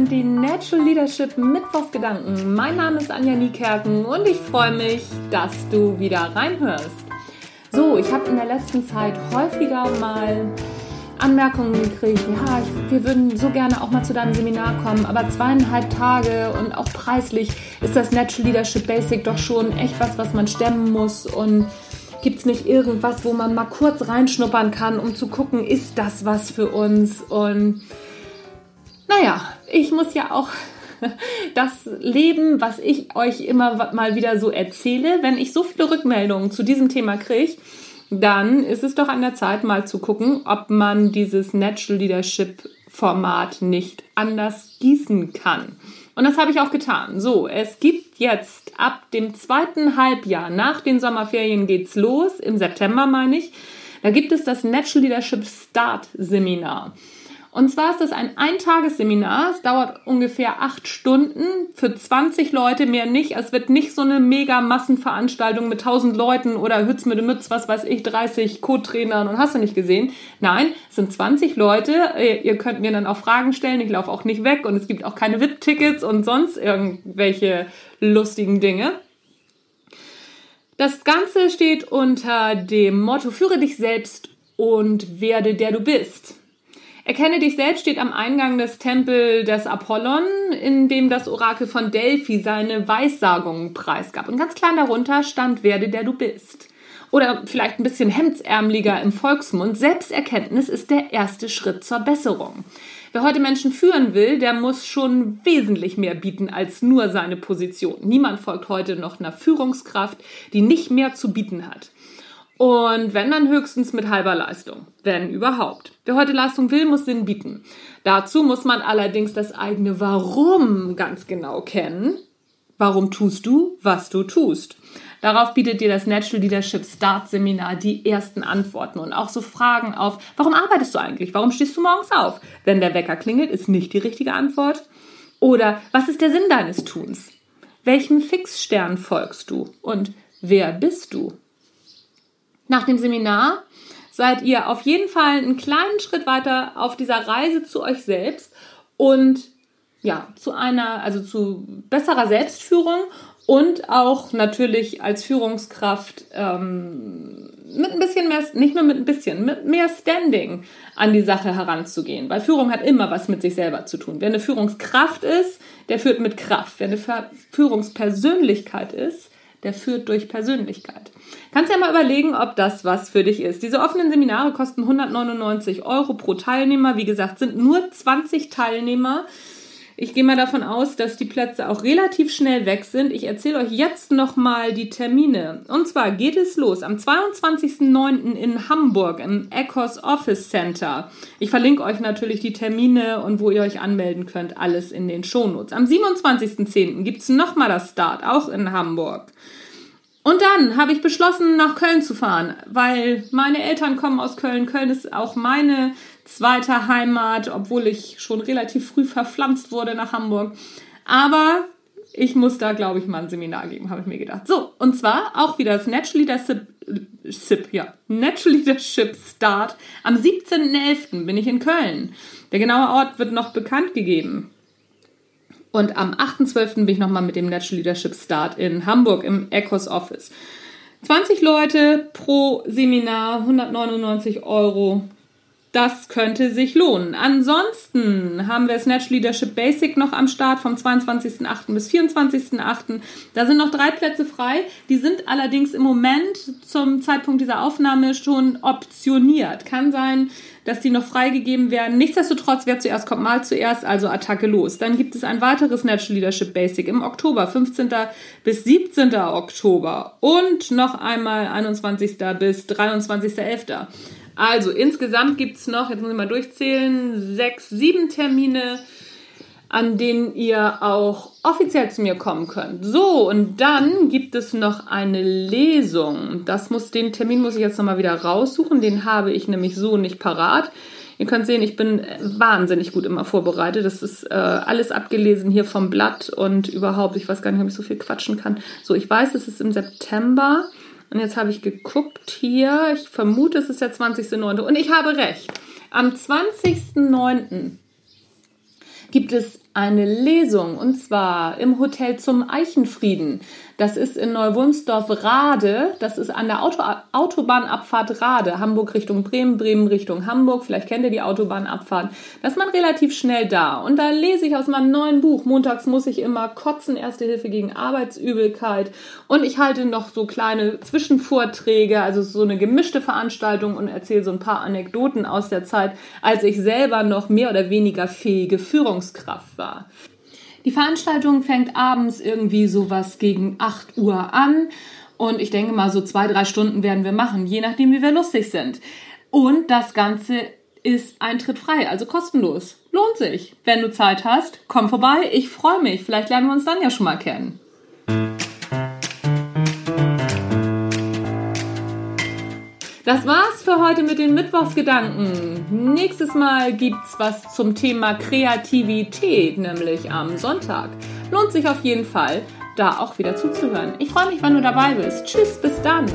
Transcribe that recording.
sind die Natural Leadership Mittwochsgedanken. Mein Name ist Anja Niekerken und ich freue mich, dass du wieder reinhörst. So, ich habe in der letzten Zeit häufiger mal Anmerkungen gekriegt, ja, ich, wir würden so gerne auch mal zu deinem Seminar kommen, aber zweieinhalb Tage und auch preislich ist das Natural Leadership Basic doch schon echt was, was man stemmen muss und gibt es nicht irgendwas, wo man mal kurz reinschnuppern kann, um zu gucken, ist das was für uns und naja, ich muss ja auch das Leben, was ich euch immer mal wieder so erzähle, wenn ich so viele Rückmeldungen zu diesem Thema kriege, dann ist es doch an der Zeit, mal zu gucken, ob man dieses Natural Leadership Format nicht anders gießen kann. Und das habe ich auch getan. So, es gibt jetzt ab dem zweiten Halbjahr nach den Sommerferien geht's los, im September meine ich. Da gibt es das Natural Leadership Start Seminar. Und zwar ist das ein Eintagesseminar. Es dauert ungefähr acht Stunden für 20 Leute, mehr nicht. Es wird nicht so eine mega Massenveranstaltung mit 1000 Leuten oder Hütz mit dem Mütz, was weiß ich, 30 Co-Trainern und hast du nicht gesehen. Nein, es sind 20 Leute. Ihr könnt mir dann auch Fragen stellen. Ich laufe auch nicht weg und es gibt auch keine VIP-Tickets und sonst irgendwelche lustigen Dinge. Das Ganze steht unter dem Motto Führe dich selbst und werde der du bist. Erkenne dich selbst steht am Eingang des Tempels des Apollon, in dem das Orakel von Delphi seine Weissagungen preisgab. Und ganz klein darunter stand, werde der du bist. Oder vielleicht ein bisschen hemdsärmeliger im Volksmund, Selbsterkenntnis ist der erste Schritt zur Besserung. Wer heute Menschen führen will, der muss schon wesentlich mehr bieten als nur seine Position. Niemand folgt heute noch einer Führungskraft, die nicht mehr zu bieten hat. Und wenn dann höchstens mit halber Leistung, wenn überhaupt. Wer heute Leistung will, muss Sinn bieten. Dazu muss man allerdings das eigene Warum ganz genau kennen. Warum tust du, was du tust? Darauf bietet dir das Natural Leadership Start Seminar die ersten Antworten und auch so Fragen auf, warum arbeitest du eigentlich? Warum stehst du morgens auf? Wenn der Wecker klingelt, ist nicht die richtige Antwort. Oder was ist der Sinn deines Tuns? Welchem Fixstern folgst du? Und wer bist du? Nach dem Seminar seid ihr auf jeden Fall einen kleinen Schritt weiter auf dieser Reise zu euch selbst und ja, zu einer, also zu besserer Selbstführung und auch natürlich als Führungskraft ähm, mit ein bisschen mehr, nicht nur mit ein bisschen, mit mehr Standing an die Sache heranzugehen. Weil Führung hat immer was mit sich selber zu tun. Wer eine Führungskraft ist, der führt mit Kraft. Wer eine Führungspersönlichkeit ist, der führt durch Persönlichkeit. Kannst ja mal überlegen, ob das was für dich ist. Diese offenen Seminare kosten 199 Euro pro Teilnehmer. Wie gesagt, sind nur 20 Teilnehmer. Ich gehe mal davon aus, dass die Plätze auch relativ schnell weg sind. Ich erzähle euch jetzt nochmal die Termine. Und zwar geht es los am 22.09. in Hamburg im Ecos Office Center. Ich verlinke euch natürlich die Termine und wo ihr euch anmelden könnt, alles in den Shownotes. Am 27.10. gibt es nochmal das Start, auch in Hamburg. Und dann habe ich beschlossen, nach Köln zu fahren, weil meine Eltern kommen aus Köln. Köln ist auch meine zweite Heimat, obwohl ich schon relativ früh verpflanzt wurde nach Hamburg. Aber ich muss da, glaube ich, mal ein Seminar geben, habe ich mir gedacht. So, und zwar auch wieder das Natural Leadership, Sip, ja, Natural Leadership Start. Am 17.11. bin ich in Köln. Der genaue Ort wird noch bekannt gegeben. Und am 8.12. bin ich nochmal mit dem Natural Leadership Start in Hamburg im Ecos Office. 20 Leute pro Seminar, 199 Euro. Das könnte sich lohnen. Ansonsten haben wir Natural Leadership Basic noch am Start vom 22.08. bis 24.08. Da sind noch drei Plätze frei. Die sind allerdings im Moment zum Zeitpunkt dieser Aufnahme schon optioniert. Kann sein, dass die noch freigegeben werden. Nichtsdestotrotz, wer zuerst kommt, mal zuerst, also Attacke los. Dann gibt es ein weiteres Natural Leadership Basic im Oktober, 15. bis 17. Oktober und noch einmal 21. bis 23.11. Also insgesamt gibt es noch, jetzt muss ich mal durchzählen, sechs, sieben Termine, an denen ihr auch offiziell zu mir kommen könnt. So, und dann gibt es noch eine Lesung. Das muss, den Termin muss ich jetzt nochmal wieder raussuchen. Den habe ich nämlich so nicht parat. Ihr könnt sehen, ich bin wahnsinnig gut immer vorbereitet. Das ist äh, alles abgelesen hier vom Blatt und überhaupt, ich weiß gar nicht, ob ich so viel quatschen kann. So, ich weiß, es ist im September. Und jetzt habe ich geguckt hier, ich vermute, es ist der 20.09. Und ich habe recht. Am 20.09. gibt es eine Lesung und zwar im Hotel zum Eichenfrieden. Das ist in Neuwulmsdorf-Rade. Das ist an der Auto Autobahnabfahrt Rade. Hamburg Richtung Bremen, Bremen Richtung Hamburg. Vielleicht kennt ihr die Autobahnabfahrt. Da ist man relativ schnell da. Und da lese ich aus meinem neuen Buch. Montags muss ich immer kotzen. Erste Hilfe gegen Arbeitsübelkeit. Und ich halte noch so kleine Zwischenvorträge, also so eine gemischte Veranstaltung und erzähle so ein paar Anekdoten aus der Zeit, als ich selber noch mehr oder weniger fähige Führungskraft war. Die Veranstaltung fängt abends irgendwie sowas gegen 8 Uhr an. Und ich denke mal, so zwei, drei Stunden werden wir machen, je nachdem, wie wir lustig sind. Und das Ganze ist eintrittfrei, also kostenlos. Lohnt sich. Wenn du Zeit hast, komm vorbei. Ich freue mich. Vielleicht lernen wir uns dann ja schon mal kennen. Das war's für heute mit den Mittwochsgedanken. Nächstes Mal gibt's was zum Thema Kreativität, nämlich am Sonntag. Lohnt sich auf jeden Fall, da auch wieder zuzuhören. Ich freue mich, wenn du dabei bist. Tschüss, bis dann.